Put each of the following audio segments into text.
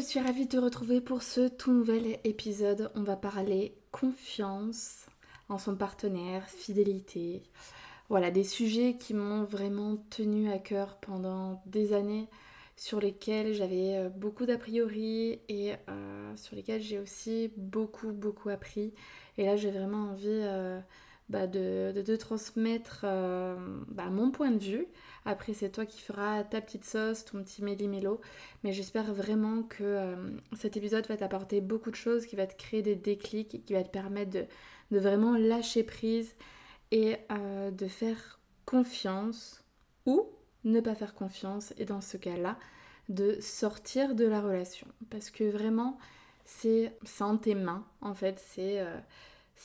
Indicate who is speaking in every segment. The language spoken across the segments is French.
Speaker 1: Je suis ravie de te retrouver pour ce tout nouvel épisode. On va parler confiance en son partenaire, fidélité. Voilà, des sujets qui m'ont vraiment tenu à cœur pendant des années, sur lesquels j'avais euh, beaucoup d'a priori et euh, sur lesquels j'ai aussi beaucoup, beaucoup appris. Et là, j'ai vraiment envie euh, bah, de, transmettre bah, mon point de vue après, c'est toi qui feras ta petite sauce, ton petit méli-mélo. Mais j'espère vraiment que euh, cet épisode va t'apporter beaucoup de choses, qui va te créer des déclics, qui va te permettre de, vraiment lâcher prise et euh, de faire confiance ou ne pas faire confiance. Et dans ce cas-là, de sortir de la relation. Parce que vraiment, c'est en tes mains, en fait. C'est euh,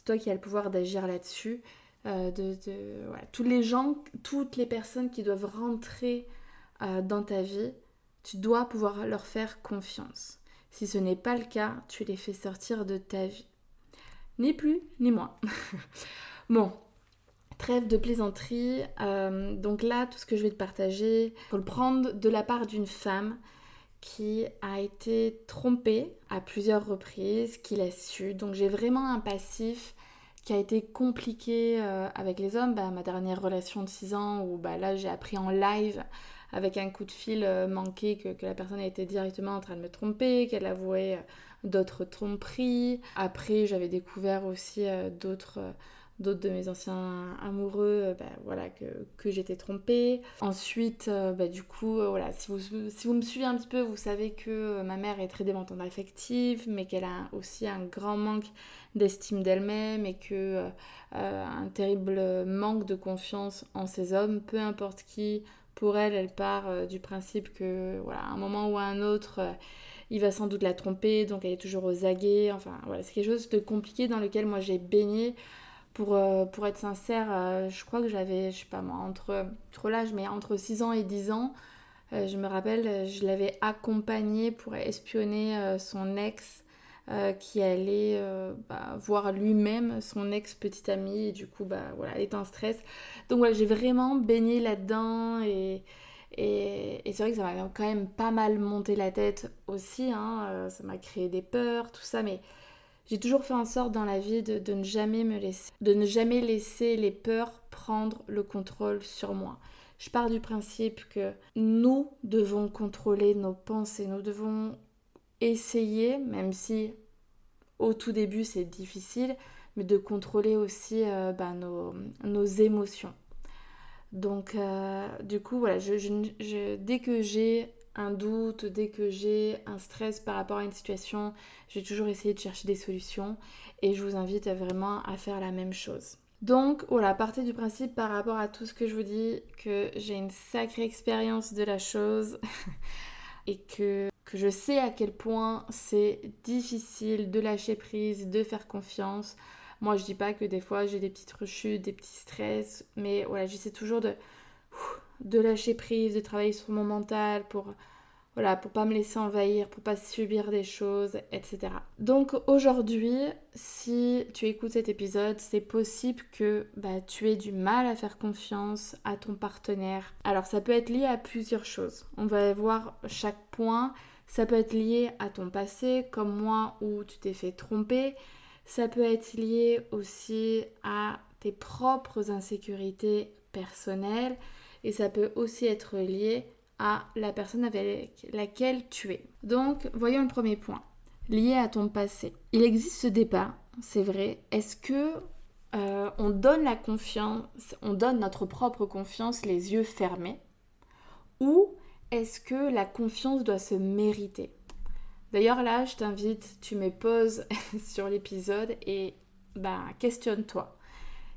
Speaker 1: toi qui as le pouvoir d'agir là-dessus. Euh, de, tous les gens, toutes les personnes qui doivent rentrer euh, dans ta vie, tu dois pouvoir leur faire confiance. Si ce n'est pas le cas, tu les fais sortir de ta vie. Ni plus, ni moins. bon, trêve de plaisanterie. Euh, donc là, tout ce que je vais te partager, faut le prendre de la part d'une femme qui a été trompée à plusieurs reprises, qui l'a su. Donc j'ai vraiment un passif qui a été compliqué euh, avec les hommes, bah, ma dernière relation de 6 ans où bah, là j'ai appris en live avec un coup de fil euh, manqué que, la personne était directement en train de me tromper, qu'elle avouait euh, d'autres tromperies. Après j'avais découvert aussi d'autres d'autres de mes anciens amoureux, euh, bah, voilà, que, j'étais trompée. Ensuite, euh, bah, du coup, euh, voilà, si vous, me suivez un petit peu, vous savez que ma mère est très dépendante affective, mais qu'elle a aussi un grand manque d'estime d'elle-même et que un terrible manque de confiance en ses hommes, peu importe qui. Pour elle, elle part du principe que, voilà, un moment ou à un autre, il va sans doute la tromper, donc elle est toujours aux aguets. Enfin, voilà, c'est quelque chose de compliqué dans lequel moi j'ai baigné. Pour, euh, pour être sincère, euh, je crois que j'avais, je sais pas moi, entre, trop l'âge, mais entre 6 ans et 10 ans, euh, je me rappelle, je l'avais accompagné pour espionner son ex qui allait bah, voir lui-même son ex petite amie et du coup bah voilà elle était en stress. Donc voilà j'ai vraiment baigné là-dedans et, et, c'est vrai que ça m'a quand même pas mal monté la tête aussi hein, ça m'a créé des peurs tout ça mais j'ai toujours fait en sorte dans la vie de, ne jamais laisser les peurs prendre le contrôle sur moi. Je pars du principe que nous devons contrôler nos pensées, nous devons essayer, même si au tout début c'est difficile, mais de contrôler aussi euh, bah, nos, émotions. Donc euh, du coup voilà, dès que j'ai doute, dès que j'ai un stress par rapport à une situation, je vais toujours essayer de chercher des solutions et je vous invite vraiment à faire la même chose. Donc voilà, partez du principe par rapport à tout ce que je vous dis que j'ai une sacrée expérience de la chose et que, que je sais à quel point c'est difficile de lâcher prise, de faire confiance. Moi je dis pas que des fois j'ai des petites rechutes, des petits stress, mais voilà, j'essaie toujours de de lâcher prise, de travailler sur mon mental pour voilà, pour pas me laisser envahir, pour pas subir des choses, etc. Donc aujourd'hui, si tu écoutes cet épisode, c'est possible que bah, tu aies du mal à faire confiance à ton partenaire. Alors ça peut être lié à plusieurs choses. On va voir chaque point. Ça peut être lié à ton passé, comme moi où tu t'es fait tromper. Ça peut être lié aussi à tes propres insécurités personnelles et ça peut aussi être lié à la personne avec laquelle tu es. Donc, voyons le premier point, lié à ton passé. Il existe ce débat, c'est vrai. Est-ce que euh, on donne la confiance, on donne notre propre confiance les yeux fermés, ou est-ce que la confiance doit se mériter? D'ailleurs là, je t'invite, tu me poses sur l'épisode et ben questionne-toi.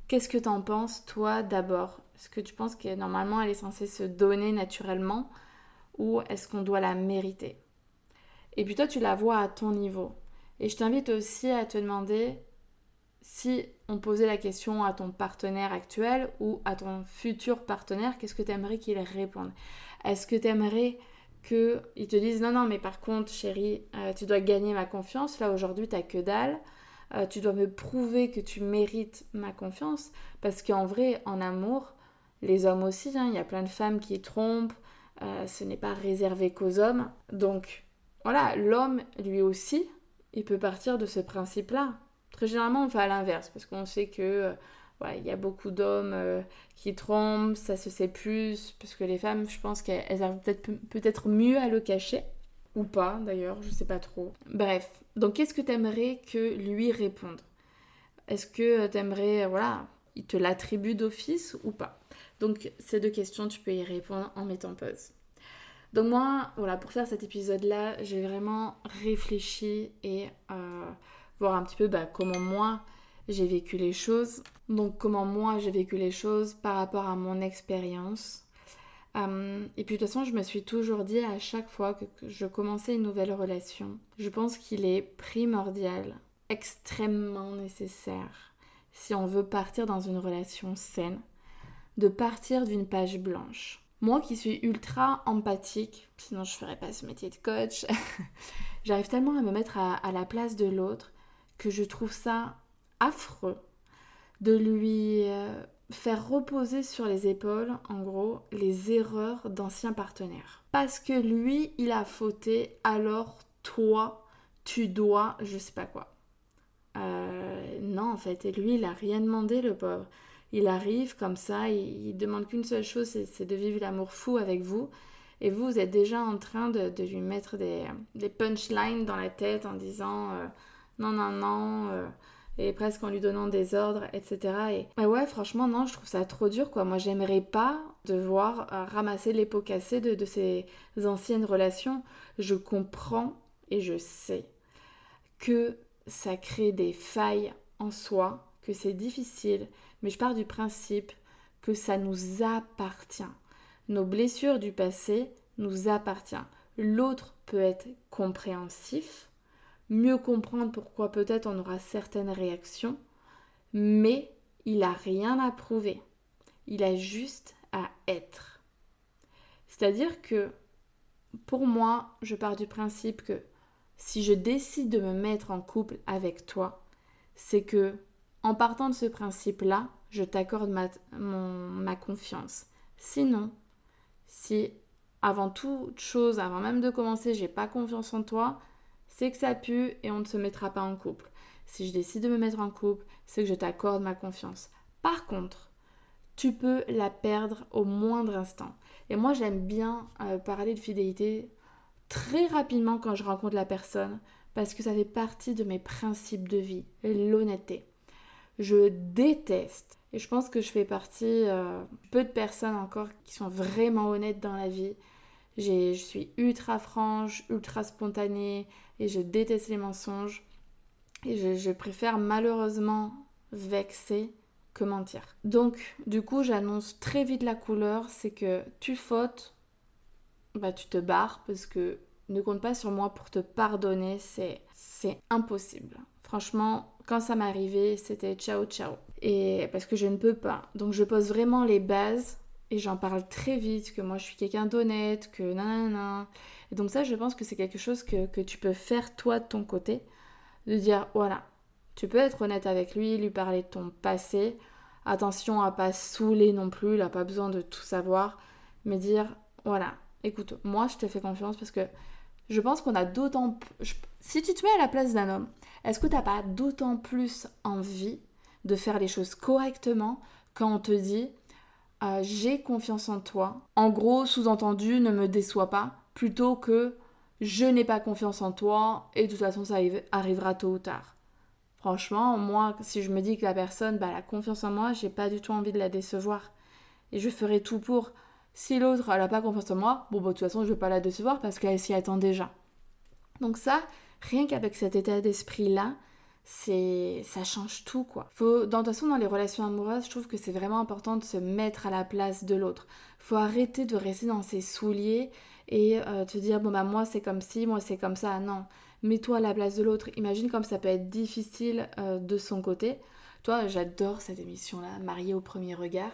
Speaker 1: Qu'est-ce que t'en penses, toi, d'abord? Est-ce que tu penses que normalement elle est censée se donner naturellement ou est-ce qu'on doit la mériter? Et puis toi, tu la vois à ton niveau. Et je t'invite aussi à te demander si on posait la question à ton partenaire actuel ou à ton futur partenaire, qu'est-ce que tu aimerais qu'il réponde? Est-ce que tu aimerais qu'ils te disent non, non, mais par contre, chérie, euh, tu dois gagner ma confiance. Là, aujourd'hui, tu n'as que dalle. Euh, tu dois me prouver que tu mérites ma confiance. Parce qu'en vrai, en amour, les hommes aussi, hein, il y a plein de femmes qui trompent. Euh, ce n'est pas réservé qu'aux hommes. Donc, voilà, l'homme, lui aussi, il peut partir de ce principe-là. Très généralement, on fait à l'inverse, parce qu'on sait que il y a beaucoup d'hommes euh, qui trompent, ça se sait plus, parce que les femmes, je pense qu'elles arrivent peut-être peut-être mieux à le cacher, ou pas d'ailleurs, je sais pas trop. Bref, donc qu'est-ce que tu aimerais que lui réponde? Est-ce que tu aimerais, euh, voilà, il te l'attribue d'office ou pas Donc ces deux questions, tu peux y répondre en mettant pause. Donc moi, voilà, pour faire cet épisode-là, j'ai vraiment réfléchi et euh, voir un petit peu bah, comment moi j'ai vécu les choses. Donc comment moi j'ai vécu les choses par rapport à mon expérience. Euh, et puis de toute façon, je me suis toujours dit à chaque fois que je commençais une nouvelle relation, je pense qu'il est primordial, extrêmement nécessaire, si on veut partir dans une relation saine, de partir d'une page blanche. Moi qui suis ultra empathique, sinon je ferais pas ce métier de coach, j'arrive tellement à me mettre à la place de l'autre que je trouve ça affreux de lui euh, faire reposer sur les épaules, en gros, les erreurs d'anciens partenaires. Parce que lui, il a fauté, alors toi, tu dois, je sais pas quoi. Euh, non, en fait, et lui, il a rien demandé, le pauvre. Il arrive comme ça, il, demande qu'une seule chose, c'est de vivre l'amour fou avec vous. Et vous, vous êtes déjà en train de, lui mettre des, punchlines dans la tête en disant euh, non, non, non et presque en lui donnant des ordres, etc. Et ouais, franchement, non, je trouve ça trop dur, quoi. Moi, j'aimerais pas devoir euh, ramasser les pots cassés de, de ces anciennes relations. Je comprends et je sais que ça crée des failles en soi, que c'est difficile, mais je pars du principe que ça nous appartient. Nos blessures du passé nous appartiennent. L'autre peut être compréhensif, mieux comprendre pourquoi peut-être on aura certaines réactions, mais il n'a rien à prouver. Il a juste à être. C'est-à-dire que pour moi, je pars du principe que si je décide de me mettre en couple avec toi, c'est que en partant de ce principe-là, je t'accorde ma, confiance. Sinon, si avant toute chose, avant même de commencer, j'ai pas confiance en toi, c'est que ça pue et on ne se mettra pas en couple. Si je décide de me mettre en couple, c'est que je t'accorde ma confiance. Par contre, tu peux la perdre au moindre instant. Et moi, j'aime bien euh, parler de fidélité très rapidement quand je rencontre la personne parce que ça fait partie de mes principes de vie, l'honnêteté. Je déteste, et je pense que je fais partie euh, peu de personnes encore qui sont vraiment honnêtes dans la vie. Je suis ultra franche, ultra spontanée, et je déteste les mensonges. Et je, préfère malheureusement vexer que mentir. Donc, du coup, j'annonce très vite la couleur, c'est que tu fautes, bah tu te barres parce que ne compte pas sur moi pour te pardonner, c'est c'est impossible. Franchement, quand ça arrivé, c'était ciao ciao. Et parce que je ne peux pas. Donc je pose vraiment les bases et j'en parle très vite que moi je suis quelqu'un d'honnête, que nanana. Et donc ça, je pense que c'est quelque chose que, tu peux faire toi de ton côté, de dire voilà, tu peux être honnête avec lui, lui parler de ton passé. Attention à pas saouler non plus, il n'a pas besoin de tout savoir, mais dire voilà, écoute, moi je te fais confiance parce que je pense qu'on a d'autant si tu te mets à la place d'un homme, est-ce que tu n'as pas d'autant plus envie de faire les choses correctement quand on te dit euh, j'ai confiance en toi? En gros, sous-entendu, ne me déçois pas, plutôt que je n'ai pas confiance en toi et de toute façon ça arrivera tôt ou tard. Franchement, moi, si je me dis que la personne bah, a confiance en moi, j'ai pas du tout envie de la décevoir. Et je ferai tout pour. Si l'autre elle a pas confiance en moi, bon, bah, de toute façon, je vais pas la décevoir parce qu'elle s'y attend déjà. Donc, ça, rien qu'avec cet état d'esprit-là, c'est ça change tout quoi. Faut dans de toute façon dans les relations amoureuses, je trouve que c'est vraiment important de se mettre à la place de l'autre. Faut arrêter de rester dans ses souliers et euh, te dire bon bah moi c'est comme ci, moi c'est comme ça. Non, mets-toi à la place de l'autre. Imagine comme ça peut être difficile euh, de son côté. Toi, j'adore cette émission là, Mariée au premier regard.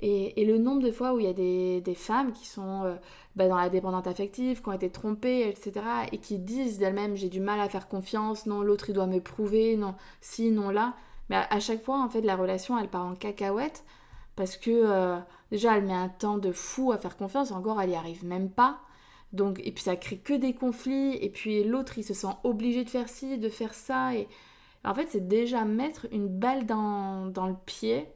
Speaker 1: Et, le nombre de fois où il y a des, femmes qui sont euh, bah, dans la dépendante affective, qui ont été trompées, etc., et qui disent d'elles-mêmes j'ai du mal à faire confiance, non, l'autre il doit me prouver, non, si, non, là. Mais à, chaque fois, en fait, la relation elle part en cacahuète parce que euh, déjà elle met un temps de fou à faire confiance, encore elle y arrive même pas. Donc, et puis ça crée que des conflits, et puis l'autre il se sent obligé de faire ci, de faire ça, et en fait c'est déjà mettre une balle dans, dans le pied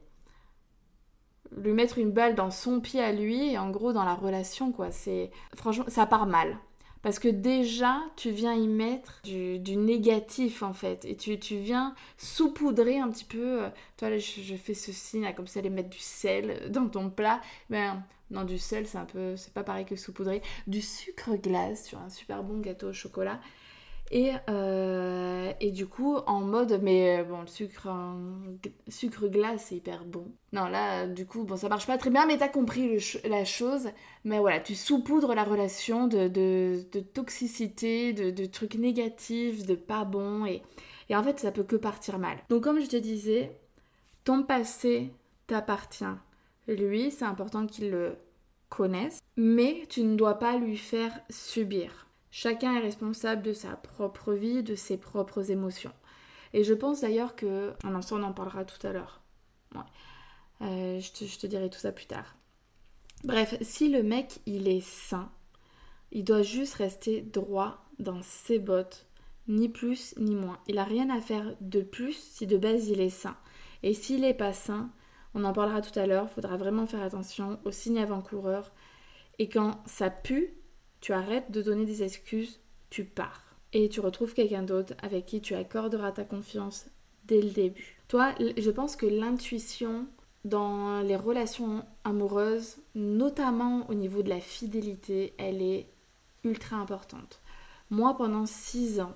Speaker 1: lui mettre une balle dans son pied à lui et en gros dans la relation quoi. C'est franchement ça part mal. Parce que déjà tu viens y mettre du, négatif en fait. Et tu, tu, viens saupoudrer un petit peu euh, toi là je, fais ce signe comme ça aller mettre du sel dans ton plat. Ben non du sel c'est un peu c'est pas pareil que saupoudrer. Du sucre glace sur un super bon gâteau au chocolat et, euh, et du coup, en mode, mais euh, bon, le sucre, sucre glace, c'est hyper bon. Non, là, du coup, bon, ça marche pas très bien, mais t'as compris la chose. Mais voilà, tu saupoudres la relation de, de, toxicité, de, trucs négatifs, de pas bon. Et, et en fait, ça peut que partir mal. Donc, comme je te disais, ton passé t'appartient. Lui, c'est important qu'il le connaisse, mais tu ne dois pas lui faire subir. Chacun est responsable de sa propre vie, de ses propres émotions. Et je pense d'ailleurs que, instant on en parlera tout à l'heure. Euh, je, te, dirai tout ça plus tard. Bref, si le mec il est sain, il doit juste rester droit dans ses bottes, ni plus ni moins. Il a rien à faire de plus si de base il est sain. Et s'il n'est pas sain, on en parlera tout à l'heure, il faudra vraiment faire attention aux signes avant-coureurs. Et quand ça pue, tu arrêtes de donner des excuses, tu pars. Et tu retrouves quelqu'un d'autre avec qui tu accorderas ta confiance dès le début. Toi, je pense que l'intuition dans les relations amoureuses, notamment au niveau de la fidélité, elle est ultra importante. Moi, pendant six ans,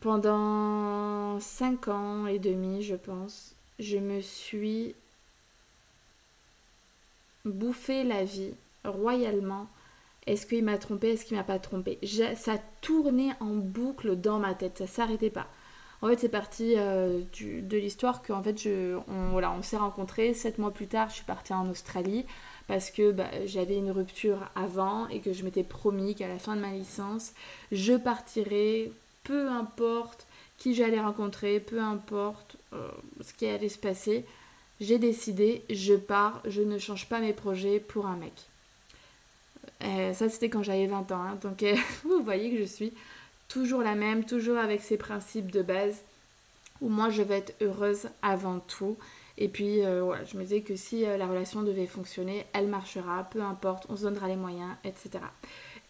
Speaker 1: pendant cinq ans et demi, je pense, je me suis bouffé la vie royalement. Est-ce qu'il m'a trompé Est-ce qu'il m'a pas trompé? Ça tournait en boucle dans ma tête, ça s'arrêtait pas. En fait, c'est parti euh, de l'histoire qu'en fait, on s'est rencontrés. Sept mois plus tard, je suis partie en Australie parce que bah, j'avais une rupture avant et que je m'étais promis qu'à la fin de ma licence, je partirais, peu importe qui j'allais rencontrer, peu importe euh, ce qui allait se passer. J'ai décidé, je pars, je ne change pas mes projets pour un mec. Euh, ça, c'était quand j'avais 20 ans. Hein. Donc, euh, vous voyez que je suis toujours la même, toujours avec ces principes de base où moi, je vais être heureuse avant tout. Et puis, euh, je me disais que si la relation devait fonctionner, elle marchera, peu importe, on se donnera les moyens, etc.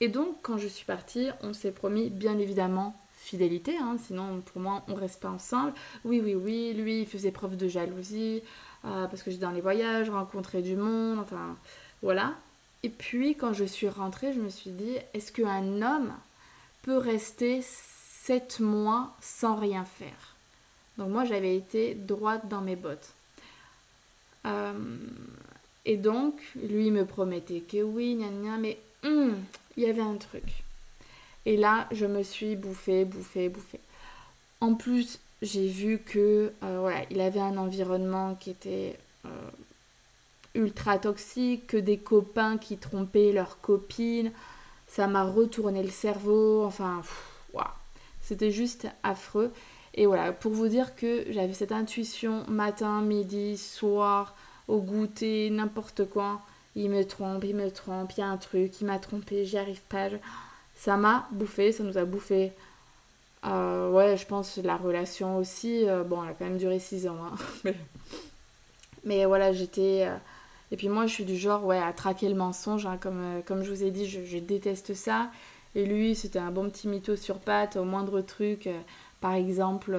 Speaker 1: Et donc, quand je suis partie, on s'est promis, bien évidemment, fidélité, hein. sinon pour moi on reste pas ensemble. Oui, oui, oui, lui il faisait preuve de jalousie parce que j'étais dans les voyages, rencontrer du monde, enfin voilà. Et puis quand je suis rentrée, je me suis dit, est-ce qu'un homme peut rester sept mois sans rien faire? Donc moi j'avais été droite dans mes bottes. Euh, et donc lui me promettait que oui, gna gna, mais hum, il y avait un truc. Et là je me suis bouffée, bouffée, bouffée. En plus j'ai vu que euh, voilà, il avait un environnement qui était euh, ultra toxique, que des copains qui trompaient leurs copines. Ça m'a retourné le cerveau. Enfin, c'était juste affreux. Et voilà, pour vous dire que j'avais cette intuition matin, midi, soir, au goûter, n'importe quoi. Il me trompe, il me trompe, il y a un truc, il m'a trompé, j'y arrive pas. Ça m'a bouffé, ça nous a bouffé. Euh, ouais, je pense la relation aussi. Euh, bon, elle a quand même duré 6 ans. Hein. mais, voilà, j'étais. Euh, et puis moi, je suis du genre, ouais, à traquer le mensonge, hein, comme, euh, comme je vous ai dit, je, déteste ça. Et lui, c'était un bon petit mytho sur pattes, au moindre truc. Euh, par exemple,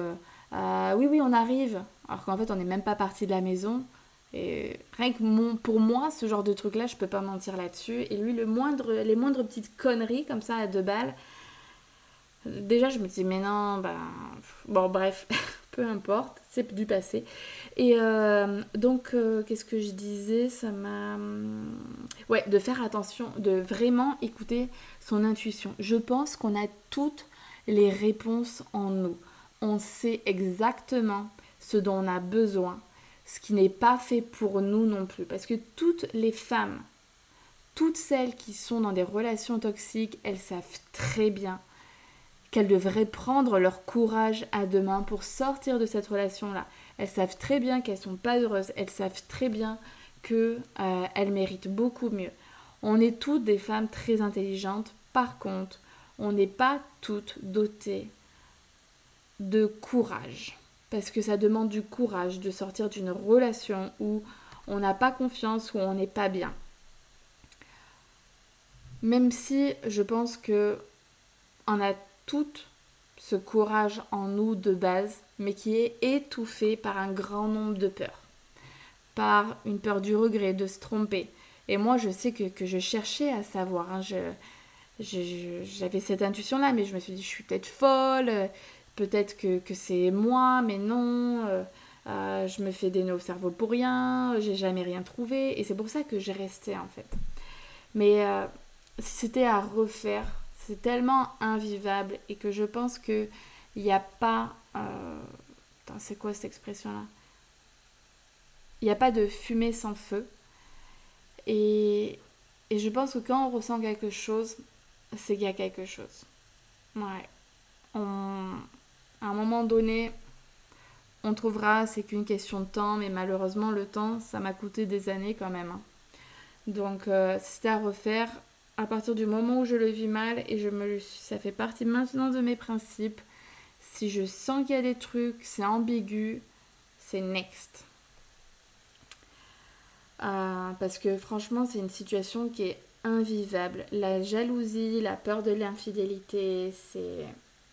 Speaker 1: euh, oui, oui, on arrive. Alors qu'en fait, on n'est même pas parti de la maison. Et rien que mon, pour moi, ce genre de truc-là, je peux pas mentir là-dessus. Et lui, le moindre, les moindres petites conneries comme ça à deux balles, Déjà, je me dis, mais non, ben. Bon, bref, peu importe, c'est du passé. Et euh, donc, euh, qu'est-ce que je disais? Ça m'a. Ouais, de faire attention, de vraiment écouter son intuition. Je pense qu'on a toutes les réponses en nous. On sait exactement ce dont on a besoin, ce qui n'est pas fait pour nous non plus. Parce que toutes les femmes, toutes celles qui sont dans des relations toxiques, elles savent très bien qu'elles devraient prendre leur courage à deux mains pour sortir de cette relation-là. Elles savent très bien qu'elles sont pas heureuses, elles savent très bien qu'elles euh, méritent beaucoup mieux. On est toutes des femmes très intelligentes, par contre, on n'est pas toutes dotées de courage. Parce que ça demande du courage de sortir d'une relation où on n'a pas confiance, où on n'est pas bien. Même si je pense que on a tout ce courage en nous de base, mais qui est étouffé par un grand nombre de peurs. Par une peur du regret, de se tromper. Et moi, je sais que, je cherchais à savoir. Hein. j'avais cette intuition-là, mais je me suis dit, je suis peut-être folle, peut-être que, c'est moi, mais non. Euh, euh, je me fais des nœuds au cerveau pour rien, j'ai jamais rien trouvé. Et c'est pour ça que j'ai resté, en fait. Mais euh, si c'était à refaire, c'est tellement invivable et que je pense que il n'y a pas. Euh... C'est quoi cette expression-là? Il n'y a pas de fumée sans feu. Et, et je pense que quand on ressent quelque chose, c'est qu'il y a quelque chose. Ouais. On... À un moment donné, on trouvera, c'est qu'une question de temps, mais malheureusement, le temps, ça m'a coûté des années quand même. Hein. Donc, euh, c'était à refaire, à partir du moment où je le vis mal et je me ça fait partie maintenant de mes principes. Si je sens qu'il y a des trucs, c'est ambigu, c'est next. Euh, parce que franchement, c'est une situation qui est invivable. La jalousie, la peur de l'infidélité, c'est.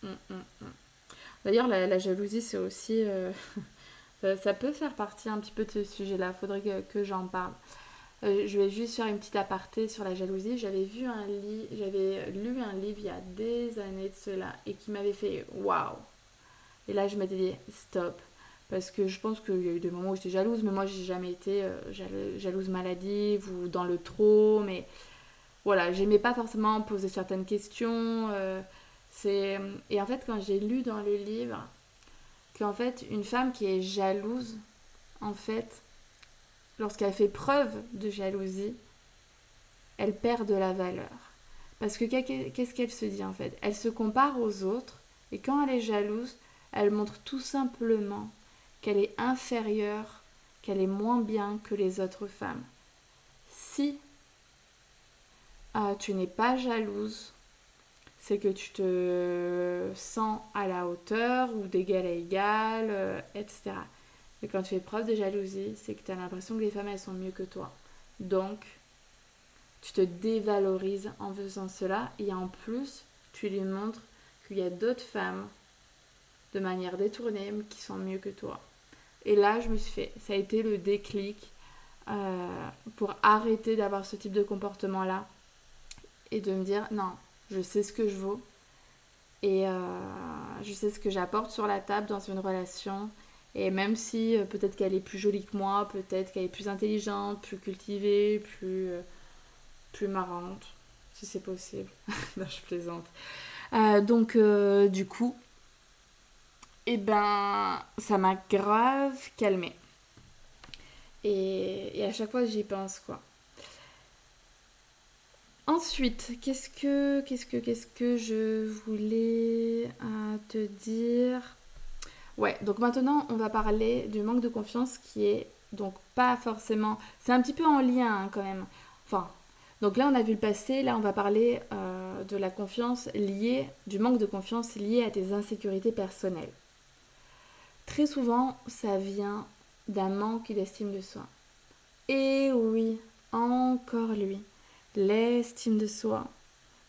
Speaker 1: Hum, hum, hum. D'ailleurs, la, jalousie, c'est aussi. Euh, ça, peut faire partie un petit peu de ce sujet-là. Faudrait que j'en parle. Euh, je vais juste faire une petite aparté sur la jalousie. J'avais vu un j'avais lu un livre il y a des années de cela et qui m'avait fait waouh. Et là, je m'étais dit stop. Parce que je pense qu'il y a eu des moments où j'étais jalouse, mais moi, j'ai jamais été euh, jalouse maladive ou dans le trop. Mais voilà, j'aimais pas forcément poser certaines questions. Euh, c'est et en fait, quand j'ai lu dans le livre qu'en fait, une femme qui est jalouse, en fait, lorsqu'elle fait preuve de jalousie, elle perd de la valeur. Parce que qu'est-ce qu'elle se dit en fait? Elle se compare aux autres et quand elle est jalouse, elle montre tout simplement qu'elle est inférieure, qu'elle est moins bien que les autres femmes. Si ah, tu n'es pas jalouse, c'est que tu te sens à la hauteur ou d'égal à égal, euh, etc. Et quand tu fais preuve de jalousie, c'est que tu as l'impression que les femmes, elles sont mieux que toi. Donc, tu te dévalorises en faisant cela. Et en plus, tu lui montres qu'il y a d'autres femmes, de manière détournée, qui sont mieux que toi. Et là, je me suis fait, ça a été le déclic euh, pour arrêter d'avoir ce type de comportement-là et de me dire, non, je sais ce que je vaux et euh, je sais ce que j'apporte sur la table dans une relation et même si euh, peut-être qu'elle est plus jolie que moi, peut-être qu'elle est plus intelligente, plus cultivée, plus, euh, plus marrante, si c'est possible. non, je plaisante. Euh, donc, du coup, eh ben, ça m'a grave calmée. Et, et à chaque fois, j'y pense, quoi. Ensuite, qu'est-ce que, qu'est-ce que, qu'est-ce que je voulais te dire? Ouais, donc maintenant on va parler du manque de confiance qui est donc pas forcément. C'est un petit peu en lien hein, quand même. Enfin, donc là on a vu le passé, là on va parler euh, de la confiance liée, du manque de confiance lié à tes insécurités personnelles. Très souvent ça vient d'un manque d'estime de soi. Et oui, encore lui, l'estime de soi.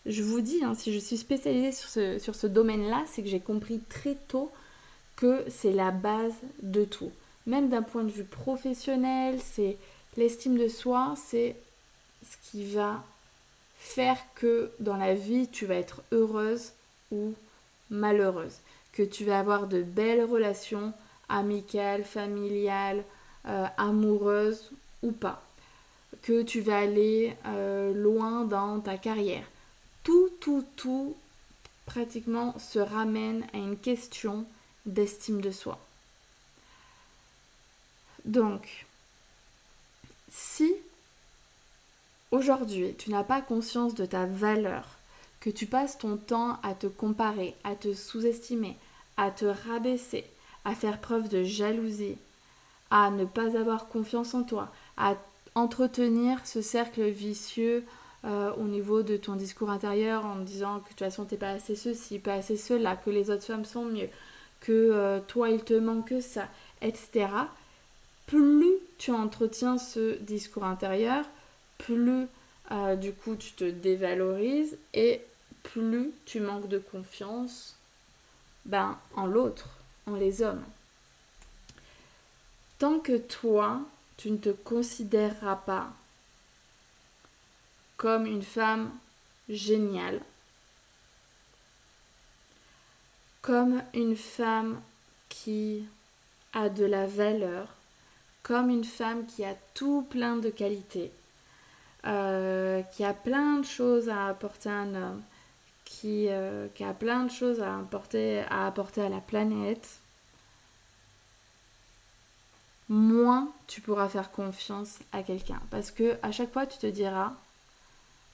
Speaker 1: Je vous dis, hein, si je suis spécialisée sur ce, sur ce domaine-là, c'est que j'ai compris très tôt que c'est la base de tout. Même d'un point de vue professionnel, c'est l'estime de soi, c'est ce qui va faire que dans la vie tu vas être heureuse ou malheureuse, que tu vas avoir de belles relations amicales, familiales, euh, amoureuses ou pas, que tu vas aller euh, loin dans ta carrière. Tout, tout, tout pratiquement se ramène à une question d'estime de soi. Donc, si aujourd'hui tu n'as pas conscience de ta valeur, que tu passes ton temps à te comparer, à te sous-estimer, à te rabaisser, à faire preuve de jalousie, à ne pas avoir confiance en toi, à entretenir ce cercle vicieux euh, au niveau de ton discours intérieur en disant que de toute façon t'es pas assez ceci, pas assez cela, que les autres femmes sont mieux, que euh, toi il te manque ça, etc. Plus tu entretiens ce discours intérieur, plus euh, du coup tu te dévalorises et plus tu manques de confiance ben, en l'autre, en les hommes. Tant que toi, tu ne te considéreras pas comme une femme géniale, comme une femme qui a de la valeur, comme une femme qui a tout plein de qualités, euh, qui a plein de choses à apporter à un homme, qui, euh, a plein de choses à apporter, à apporter à la planète, moins tu pourras faire confiance à quelqu'un. Parce que à chaque fois, tu te diras,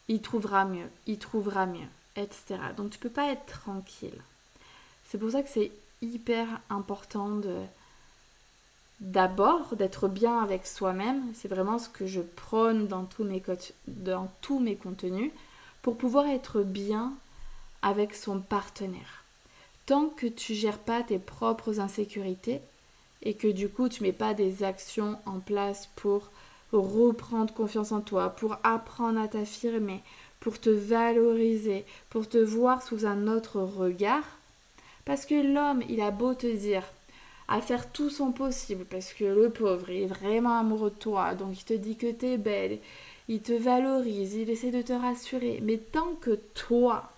Speaker 1: il trouvera mieux, il trouvera mieux, etc. Donc tu peux pas être tranquille. C'est pour ça que c'est hyper important de d'abord d'être bien avec soi-même. C'est vraiment ce que je prône dans tous mes, contenus pour pouvoir être bien avec son partenaire. Tant que tu gères pas tes propres insécurités et que du coup tu mets pas des actions en place pour reprendre confiance en toi, pour apprendre à t'affirmer, pour te valoriser, pour te voir sous un autre regard, parce que l'homme, il a beau te dire à faire tout son possible, parce que le pauvre, il est vraiment amoureux de toi, donc il te dit que tu es belle, il te valorise, il essaie de te rassurer, mais tant que toi,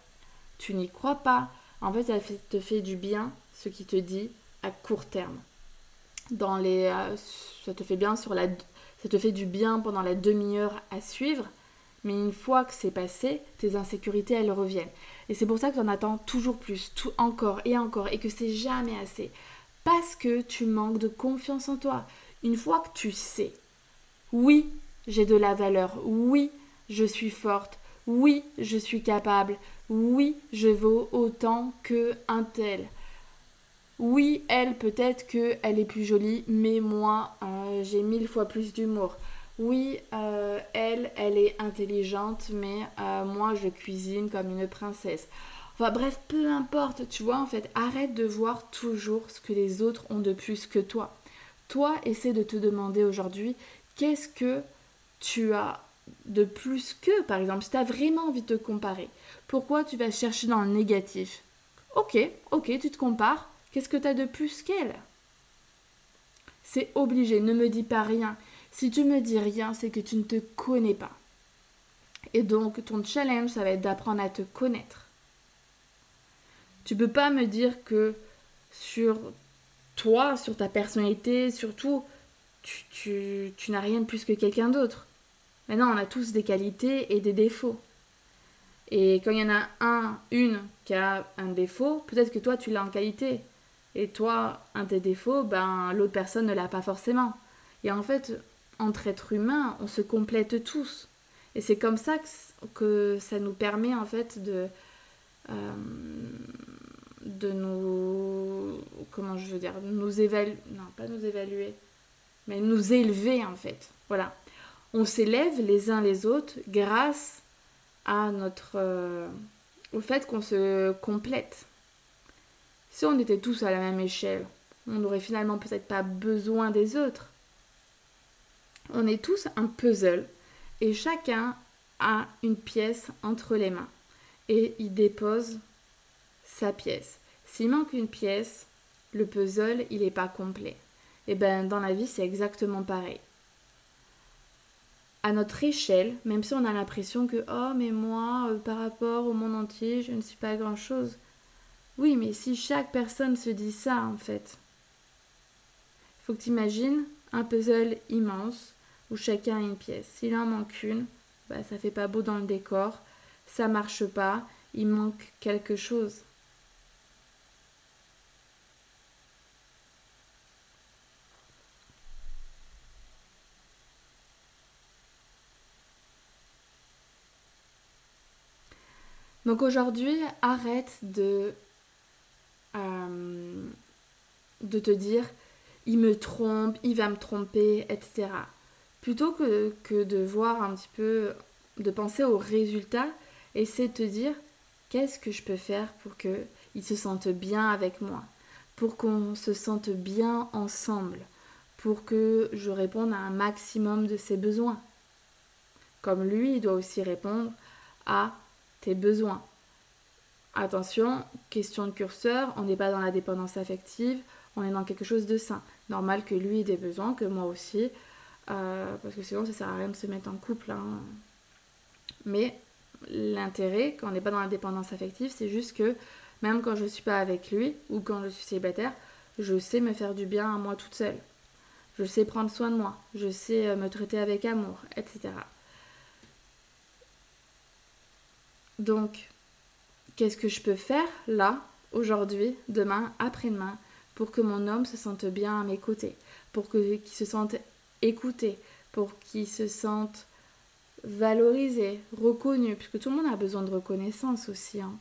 Speaker 1: tu n'y crois pas, en fait, ça te fait du bien ce qui te dit à court terme. Dans les, euh, ça te fait ça te fait du bien pendant la demi-heure à suivre, mais une fois que c'est passé, tes insécurités elles reviennent. Et c'est pour ça que tu en attends toujours plus, encore et encore, et que c'est jamais assez. Parce que tu manques de confiance en toi. Une fois que tu sais, oui, j'ai de la valeur, oui, je suis forte, oui, je suis capable, oui, je vaux autant que un tel. Oui, elle, peut-être qu'elle est plus jolie, mais moi, euh, j'ai mille fois plus d'humour. Oui, euh, elle, elle est intelligente, mais euh, moi, je cuisine comme une princesse. Enfin bref, peu importe, tu vois, en fait, arrête de voir toujours ce que les autres ont de plus que toi. Toi, essaie de te demander aujourd'hui, qu'est-ce que tu as de plus que, par exemple, si tu as vraiment envie de te comparer, pourquoi tu vas chercher dans le négatif? Ok, ok, tu te compares. Qu'est-ce que tu as de plus qu'elle? C'est obligé, ne me dis pas rien. Si tu me dis rien, c'est que tu ne te connais pas. Et donc, ton challenge, ça va être d'apprendre à te connaître. Tu peux pas me dire que sur toi, sur ta personnalité, surtout, tu, n'as rien de plus que quelqu'un d'autre. Maintenant, on a tous des qualités et des défauts. Et quand il y en a un, une qui a un défaut, peut-être que toi tu l'as en qualité. Et toi, un tes défauts, ben l'autre personne ne l'a pas forcément. Et en fait, entre êtres humains, on se complète tous. Et c'est comme ça que, ça nous permet en fait de, euh, de nous. Comment je veux dire Nous évaluer. Non, pas nous évaluer. Mais nous élever en fait. Voilà. On s'élève les uns les autres grâce à notre euh, au fait qu'on se complète. Si on était tous à la même échelle, on n'aurait finalement peut-être pas besoin des autres. On est tous un puzzle et chacun a une pièce entre les mains et il dépose sa pièce. S'il manque une pièce, le puzzle, il n'est pas complet. Et ben dans la vie, c'est exactement pareil à notre échelle, même si on a l'impression que oh mais moi euh, par rapport au monde entier je ne suis pas grand chose. Oui, mais si chaque personne se dit ça, en fait, faut que tu imagines un puzzle immense où chacun a une pièce. S'il en manque une, bah, ça fait pas beau dans le décor, ça marche pas, il manque quelque chose. Donc aujourd'hui, arrête de, euh, de te dire il me trompe, il va me tromper, etc. Plutôt que, de voir un petit peu, de penser au résultat, essaie de te dire qu'est-ce que je peux faire pour qu'il se sente bien avec moi, pour qu'on se sente bien ensemble, pour que je réponde à un maximum de ses besoins. Comme lui, il doit aussi répondre à tes besoins. Attention, question de curseur, on n'est pas dans la dépendance affective, on est dans quelque chose de sain. Normal que lui ait des besoins, que moi aussi, euh, parce que sinon ça sert à rien de se mettre en couple. Hein. Mais l'intérêt, quand on n'est pas dans la dépendance affective, c'est juste que même quand je ne suis pas avec lui ou quand je suis célibataire, je sais me faire du bien à moi toute seule. Je sais prendre soin de moi, je sais euh, me traiter avec amour, etc. Donc, qu'est-ce que je peux faire là, aujourd'hui, demain, après-demain, pour que mon homme se sente bien à mes côtés, pour qu'il se sente écouté, pour qu'il se sente valorisé, reconnu, puisque tout le monde a besoin de reconnaissance aussi. Hein.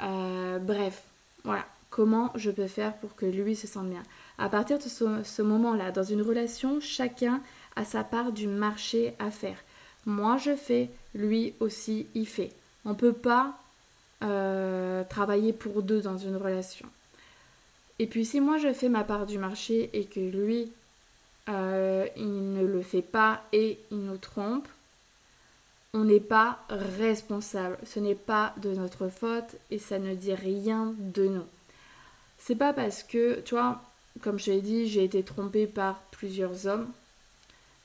Speaker 1: Euh, bref, voilà, comment je peux faire pour que lui se sente bien? À partir de ce moment-là, dans une relation, chacun a sa part du marché à faire. Moi, je fais, lui aussi, il fait. On ne peut pas euh, travailler pour deux dans une relation. Et puis si moi je fais ma part du marché et que lui, euh, il ne le fait pas et il nous trompe, on n'est pas responsable. Ce n'est pas de notre faute et ça ne dit rien de nous. C'est pas parce que, tu vois, comme je l'ai dit, j'ai été trompée par plusieurs hommes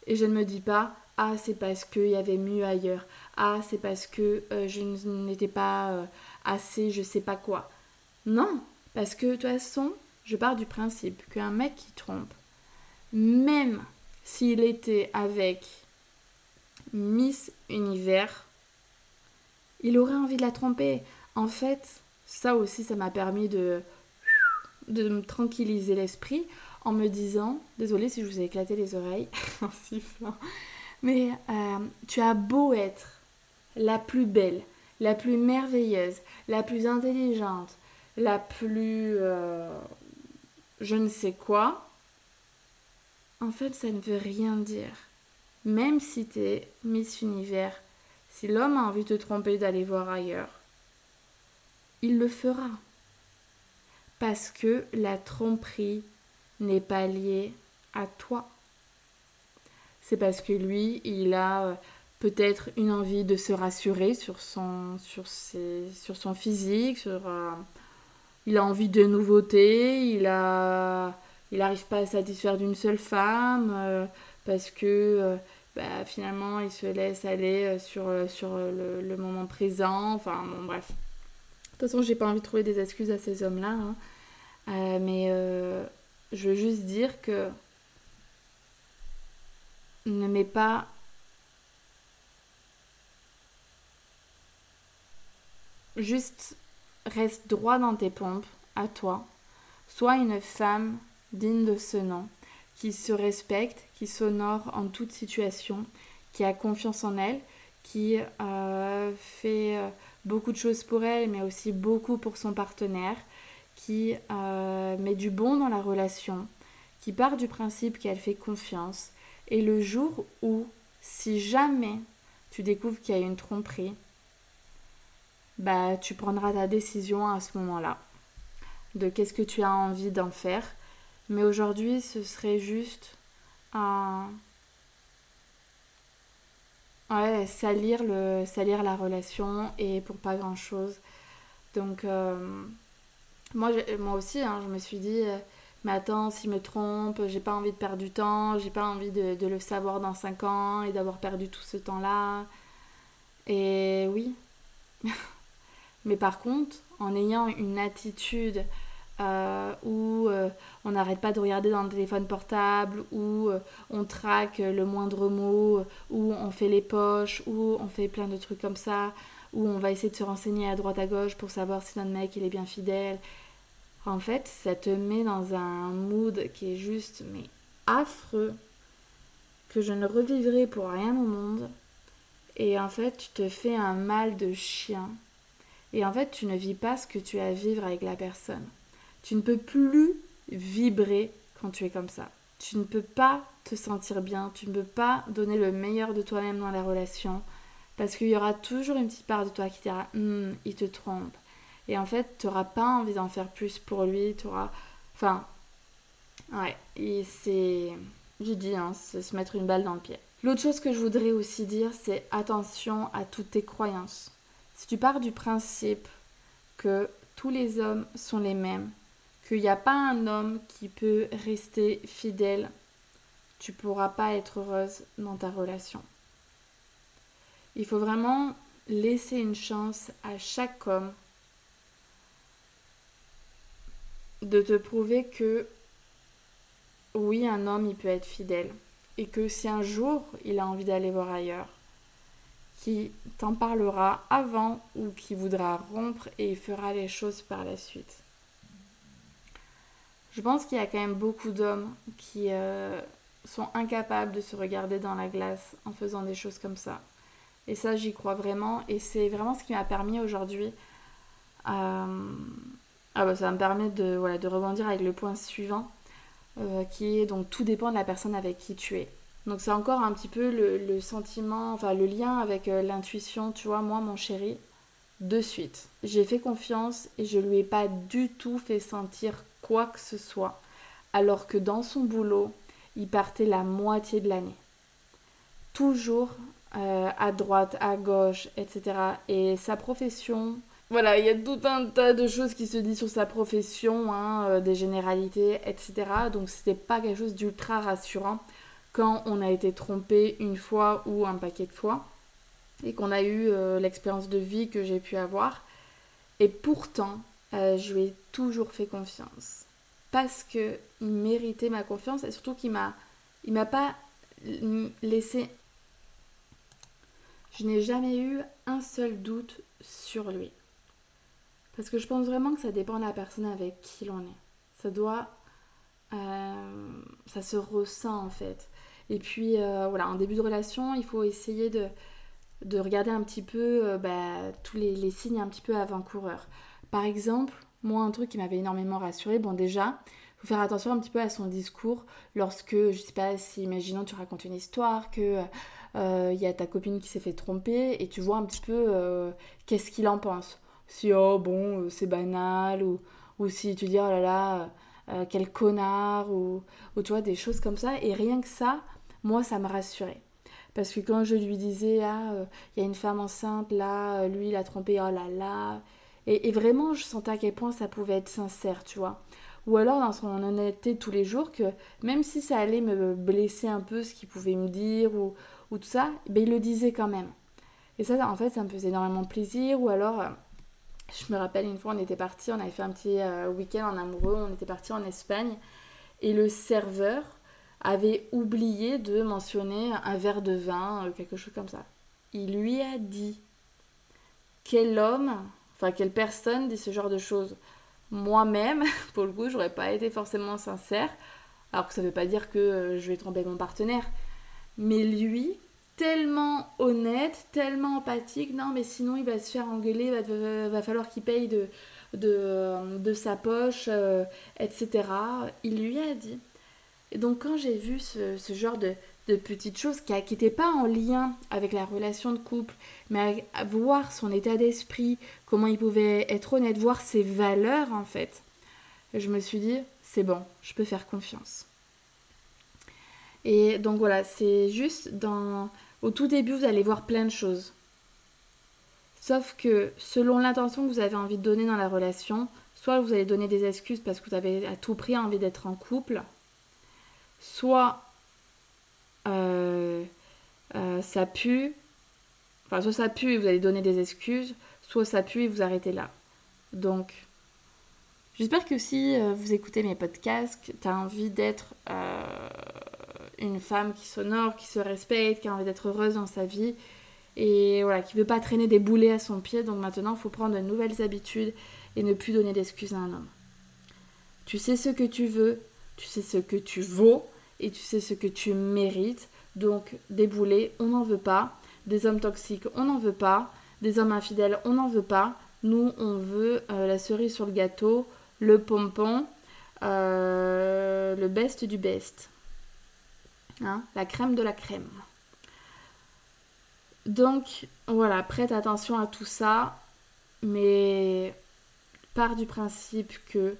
Speaker 1: et je ne me dis pas, ah, c'est parce qu'il y avait mieux ailleurs. Ah, c'est parce que euh, je n'étais pas euh, assez, je sais pas quoi. Non, parce que de toute façon, je pars du principe qu'un mec qui trompe, même s'il était avec Miss Univers, il aurait envie de la tromper. En fait, ça aussi, ça m'a permis de, me tranquilliser l'esprit en me disant, désolée si je vous ai éclaté les oreilles en sifflant, mais euh, tu as beau être la plus belle, la plus merveilleuse, la plus intelligente, la plus euh, je ne sais quoi, en fait, ça ne veut rien dire. Même si tu es Miss Univers, si l'homme a envie de te tromper d'aller voir ailleurs, il le fera. Parce que la tromperie n'est pas liée à toi c'est parce que lui, il a euh, peut-être une envie de se rassurer sur son, physique, sur, euh, il a envie de nouveautés, il a, n'arrive pas à satisfaire d'une seule femme euh, parce que bah, finalement il se laisse aller sur, sur le, moment présent. Enfin bon bref. De toute façon, j'ai pas envie de trouver des excuses à ces hommes-là, hein. mais je veux juste dire que ne mets pas juste reste droit dans tes pompes à toi. Sois une femme digne de ce nom, qui se respecte, qui s'honore en toute situation, qui a confiance en elle, qui euh, fait euh, beaucoup de choses pour elle, mais aussi beaucoup pour son partenaire, qui euh, met du bon dans la relation, qui part du principe qu'elle fait confiance, et le jour où, si jamais tu découvres qu'il y a une tromperie, bah tu prendras ta décision à ce moment-là de qu'est-ce que tu as envie d'en faire. Mais aujourd'hui, ce serait juste un ouais, salir le salir la relation et pour pas grand-chose. Donc euh, moi moi aussi hein, je me suis dit euh, mais attends, s'il me trompe, j'ai pas envie de perdre du temps, j'ai pas envie de, le savoir dans 5 ans et d'avoir perdu tout ce temps-là. Et oui. mais par contre, en ayant une attitude euh, où euh, on n'arrête pas de regarder dans le téléphone portable, où euh, on traque le moindre mot, où on fait les poches, où on fait plein de trucs comme ça, où on va essayer de se renseigner à droite à gauche pour savoir si notre mec il est bien fidèle. En fait, ça te met dans un mood qui est juste mais affreux que je ne revivrai pour rien au monde. Et en fait, tu te fais un mal de chien. Et en fait, tu ne vis pas ce que tu as à vivre avec la personne. Tu ne peux plus vibrer quand tu es comme ça. Tu ne peux pas te sentir bien, tu ne peux pas donner le meilleur de toi-même dans la relation parce qu'il y aura toujours une petite part de toi qui dira hum, il te trompe. Et en fait, tu n'auras pas envie d'en faire plus pour lui, tu auras. Enfin, ouais, et c'est. J'ai dit, hein, c'est se mettre une balle dans le pied. L'autre chose que je voudrais aussi dire, c'est attention à toutes tes croyances. Si tu pars du principe que tous les hommes sont les mêmes, qu'il n'y a pas un homme qui peut rester fidèle, tu ne pourras pas être heureuse dans ta relation. Il faut vraiment laisser une chance à chaque homme de te prouver que oui, un homme, il peut être fidèle. Et que si un jour il a envie d'aller voir ailleurs, qui t'en parlera avant ou qui voudra rompre et fera les choses par la suite. Je pense qu'il y a quand même beaucoup d'hommes qui euh, sont incapables de se regarder dans la glace en faisant des choses comme ça. Et ça, j'y crois vraiment. Et c'est vraiment ce qui m'a permis aujourd'hui. Euh, ah bah, ça me permet de rebondir avec le point suivant, euh, qui est donc tout dépend de la personne avec qui tu es. Donc c'est encore un petit peu le, sentiment, enfin le lien avec l'intuition, tu vois, moi mon chéri, de suite. J'ai fait confiance et je lui ai pas du tout fait sentir quoi que ce soit, alors que dans son boulot, il partait la moitié de l'année. Toujours euh, à droite, à gauche, etc. Et sa profession, voilà, il y a tout un tas de choses qui se disent sur sa profession, hein, euh, des généralités, etc. Donc c'était pas quelque chose d'ultra rassurant quand on a été trompé une fois ou un paquet de fois et qu'on a eu euh, l'expérience de vie que j'ai pu avoir. Et pourtant, euh, je lui ai toujours fait confiance. Parce que il méritait ma confiance et surtout qu'il m'a m'a pas laissé je n'ai jamais eu un seul doute sur lui. Parce que je pense vraiment que ça dépend de la personne avec qui l'on est. Ça doit ça se ressent en fait. Et puis euh, voilà, en début de relation, il faut essayer de, de regarder un petit peu bah, tous les, les, signes un petit peu avant-coureurs. Par exemple, moi, un truc qui m'avait énormément rassuré, bon, déjà, faut faire attention un petit peu à son discours lorsque, je sais pas, si imaginons tu racontes une histoire, que il euh, y a ta copine qui s'est fait tromper et tu vois un petit peu euh, qu'est-ce qu'il en pense. Si, oh bon, euh, c'est banal, ou, ou si tu dis, oh là là, quel connard, ou, ou tu vois, des choses comme ça. Et rien que ça, moi, ça me rassurait. Parce que quand je lui disais, ah, il y a une femme enceinte, là, lui, il a trompé, oh là là, et, vraiment, je sentais à quel point ça pouvait être sincère, tu vois. Ou alors dans son honnêteté tous les jours, que même si ça allait me blesser un peu ce qu'il pouvait me dire ou, ou tout ça, ben, il le disait quand même. Et ça, en fait, ça me faisait énormément plaisir. Ou alors, euh, je me rappelle une fois, on était parti, on avait fait un petit euh, week-end en amoureux, on était parti en Espagne. Et le serveur avait oublié de mentionner un verre de vin, euh, quelque chose comme ça. Il lui a dit quel homme Enfin, quelle personne dit ce genre de choses? Moi-même, pour le coup, j'aurais pas été forcément sincère. Alors que ça veut pas dire que euh, je vais tromper mon partenaire. Mais lui, tellement honnête, tellement empathique, non mais sinon il va se faire engueuler, va, va falloir qu'il paye de, de, de, sa poche, euh, etc. Il lui a dit. Et donc quand j'ai vu ce, ce genre de, de petites choses qui n'étaient pas en lien avec la relation de couple, mais à, voir son état d'esprit, comment il pouvait être honnête, voir ses valeurs en fait. je me suis dit, c'est bon, je peux faire confiance. Et donc voilà, c'est juste dans... Au tout début, vous allez voir plein de choses. Sauf que selon l'intention que vous avez envie de donner dans la relation, soit vous allez donner des excuses parce que vous avez à tout prix envie d'être en couple, soit euh, euh, ça pue, enfin soit ça pue et vous allez donner des excuses, soit ça pue et vous arrêtez là. Donc, j'espère que si euh, vous écoutez mes podcasts, tu as envie d'être une femme qui s'honore, qui se respecte, qui a envie d'être heureuse dans sa vie et voilà, qui veut pas traîner des boulets à son pied. Donc maintenant, il faut prendre de nouvelles habitudes et ne plus donner d'excuses à un homme. Tu sais ce que tu veux, tu sais ce que tu vaux et tu sais ce que tu mérites. Donc des boulets, on n'en veut pas. Des hommes toxiques, on n'en veut pas. Des hommes infidèles, on n'en veut pas. Nous, on veut euh, la cerise sur le gâteau, le pompon, euh, le best du best. Hein, la crème de la crème. Donc voilà, prête attention à tout ça, mais part du principe que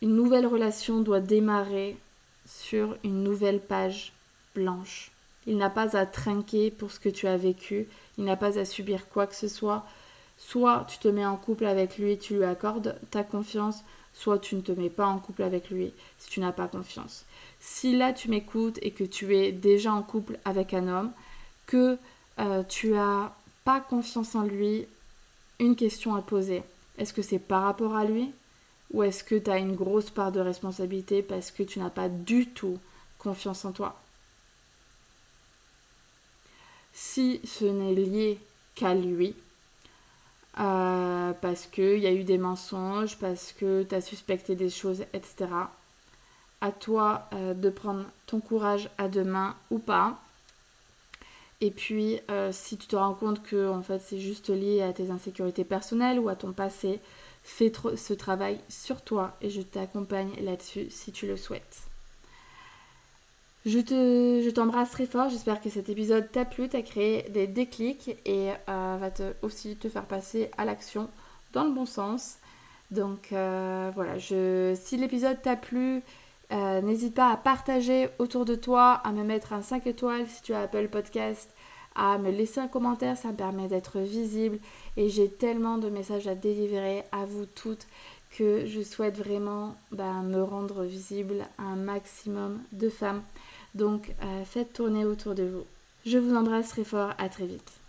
Speaker 1: une nouvelle relation doit démarrer sur une nouvelle page blanche. Il n'a pas à trinquer pour ce que tu as vécu, il n'a pas à subir quoi que ce soit. Soit tu te mets en couple avec lui, tu lui accordes ta confiance, soit tu ne te mets pas en couple avec lui si tu n'as pas confiance. Si là tu m'écoutes et que tu es déjà en couple avec un homme, que euh, tu as pas confiance en lui, une question à poser. Est-ce que c'est par rapport à lui? Ou est-ce que tu as une grosse part de responsabilité parce que tu n'as pas du tout confiance en toi? Si ce n'est lié qu'à lui, euh, parce qu'il y a eu des mensonges, parce que tu as suspecté des choses, etc. À toi euh, de prendre ton courage à deux mains ou pas. Et puis, euh, si tu te rends compte que en fait, c'est juste lié à tes insécurités personnelles ou à ton passé, fais ce travail sur toi et je t'accompagne là-dessus si tu le souhaites. Je, te, je t'embrasse très fort, j'espère que cet épisode t'a plu, t'a créé des déclics et euh, va te, aussi te faire passer à l'action dans le bon sens. Donc euh, voilà, je, si l'épisode t'a plu, euh, n'hésite pas à partager autour de toi, à me mettre un 5 étoiles si tu as Apple Podcast, à me laisser un commentaire, ça me permet d'être visible et j'ai tellement de messages à délivrer à vous toutes que je souhaite vraiment bah, me rendre visible à un maximum de femmes. Donc euh, faites tourner autour de vous. Je vous embrasse très fort, à très vite.